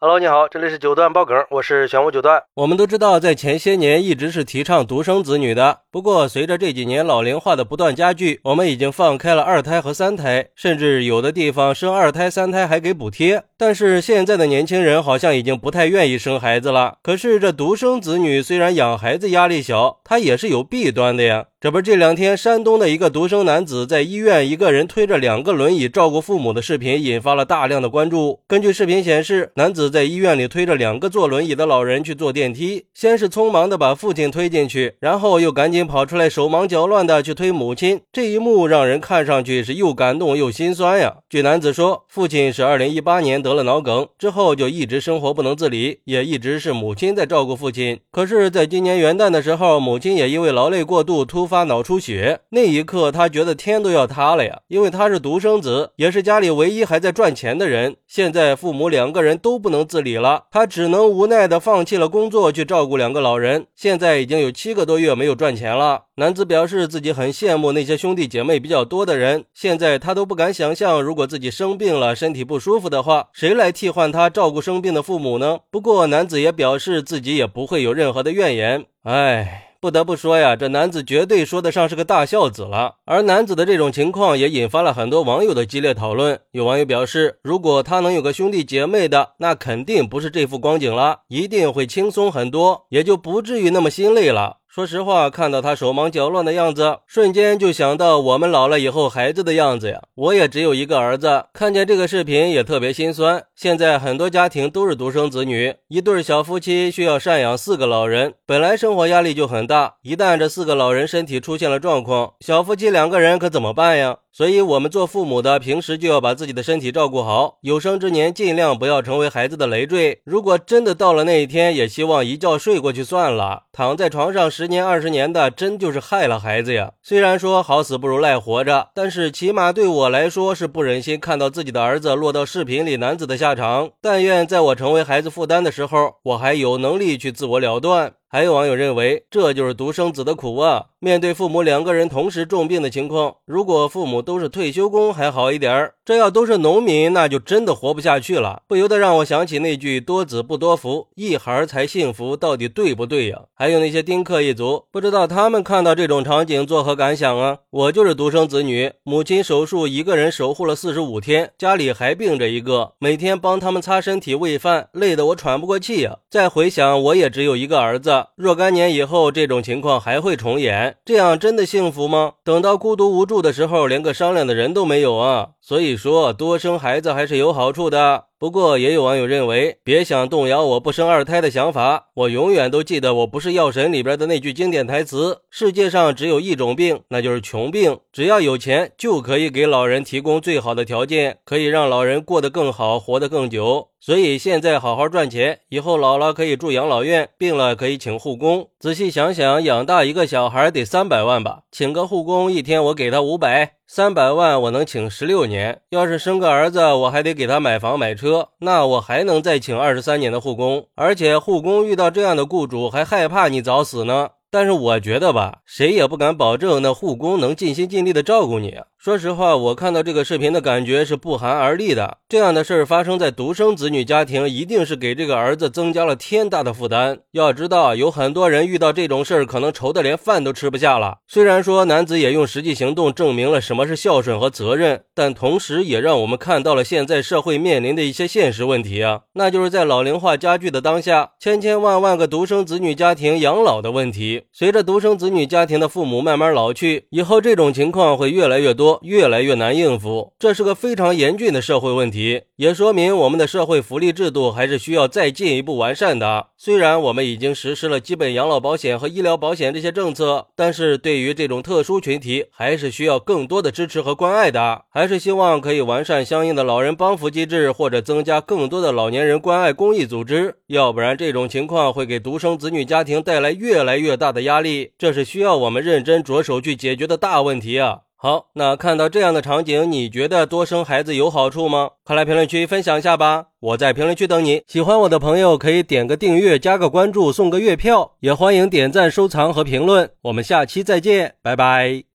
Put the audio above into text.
Hello，你好，这里是九段爆梗，我是玄武九段。我们都知道，在前些年一直是提倡独生子女的。不过，随着这几年老龄化的不断加剧，我们已经放开了二胎和三胎，甚至有的地方生二胎、三胎还给补贴。但是现在的年轻人好像已经不太愿意生孩子了。可是这独生子女虽然养孩子压力小，它也是有弊端的呀。这不，这两天山东的一个独生男子在医院一个人推着两个轮椅照顾父母的视频，引发了大量的关注。根据视频显示，男子在医院里推着两个坐轮椅的老人去坐电梯，先是匆忙的把父亲推进去，然后又赶紧跑出来，手忙脚乱的去推母亲。这一幕让人看上去是又感动又心酸呀。据男子说，父亲是二零一八年得了脑梗，之后就一直生活不能自理，也一直是母亲在照顾父亲。可是，在今年元旦的时候，母亲也因为劳累过度突。发脑出血那一刻，他觉得天都要塌了呀！因为他是独生子，也是家里唯一还在赚钱的人。现在父母两个人都不能自理了，他只能无奈的放弃了工作去照顾两个老人。现在已经有七个多月没有赚钱了。男子表示自己很羡慕那些兄弟姐妹比较多的人。现在他都不敢想象，如果自己生病了、身体不舒服的话，谁来替换他照顾生病的父母呢？不过男子也表示自己也不会有任何的怨言。唉。不得不说呀，这男子绝对说得上是个大孝子了。而男子的这种情况也引发了很多网友的激烈讨论。有网友表示，如果他能有个兄弟姐妹的，那肯定不是这副光景了，一定会轻松很多，也就不至于那么心累了。说实话，看到他手忙脚乱的样子，瞬间就想到我们老了以后孩子的样子呀。我也只有一个儿子，看见这个视频也特别心酸。现在很多家庭都是独生子女，一对小夫妻需要赡养四个老人，本来生活压力就很大，一旦这四个老人身体出现了状况，小夫妻两个人可怎么办呀？所以，我们做父母的平时就要把自己的身体照顾好，有生之年尽量不要成为孩子的累赘。如果真的到了那一天，也希望一觉睡过去算了，躺在床上十年二十年的，真就是害了孩子呀。虽然说好死不如赖活着，但是起码对我来说是不忍心看到自己的儿子落到视频里男子的下场。但愿在我成为孩子负担的时候，我还有能力去自我了断。还有网友认为，这就是独生子的苦啊！面对父母两个人同时重病的情况，如果父母都是退休工还好一点儿，这要都是农民，那就真的活不下去了。不由得让我想起那句“多子不多福，一孩才幸福”，到底对不对呀？还有那些丁克一族，不知道他们看到这种场景作何感想啊？我就是独生子女，母亲手术一个人守护了四十五天，家里还病着一个，每天帮他们擦身体、喂饭，累得我喘不过气呀。再回想，我也只有一个儿子。若干年以后，这种情况还会重演，这样真的幸福吗？等到孤独无助的时候，连个商量的人都没有啊！所以说，多生孩子还是有好处的。不过，也有网友认为，别想动摇我不生二胎的想法。我永远都记得，我不是药神里边的那句经典台词：世界上只有一种病，那就是穷病。只要有钱，就可以给老人提供最好的条件，可以让老人过得更好，活得更久。所以现在好好赚钱，以后老了可以住养老院，病了可以请护工。仔细想想，养大一个小孩得三百万吧？请个护工，一天我给他五百。三百万我能请十六年，要是生个儿子，我还得给他买房买车，那我还能再请二十三年的护工，而且护工遇到这样的雇主还害怕你早死呢。但是我觉得吧，谁也不敢保证那护工能尽心尽力的照顾你。说实话，我看到这个视频的感觉是不寒而栗的。这样的事儿发生在独生子女家庭，一定是给这个儿子增加了天大的负担。要知道，有很多人遇到这种事儿，可能愁得连饭都吃不下了。虽然说男子也用实际行动证明了什么是孝顺和责任，但同时也让我们看到了现在社会面临的一些现实问题啊，那就是在老龄化加剧的当下，千千万万个独生子女家庭养老的问题。随着独生子女家庭的父母慢慢老去，以后这种情况会越来越多，越来越难应付。这是个非常严峻的社会问题，也说明我们的社会福利制度还是需要再进一步完善的。虽然我们已经实施了基本养老保险和医疗保险这些政策，但是对于这种特殊群体，还是需要更多的支持和关爱的。还是希望可以完善相应的老人帮扶机制，或者增加更多的老年人关爱公益组织。要不然，这种情况会给独生子女家庭带来越来越大的压力，这是需要我们认真着手去解决的大问题啊！好，那看到这样的场景，你觉得多生孩子有好处吗？快来评论区分享一下吧！我在评论区等你。喜欢我的朋友可以点个订阅、加个关注、送个月票，也欢迎点赞、收藏和评论。我们下期再见，拜拜。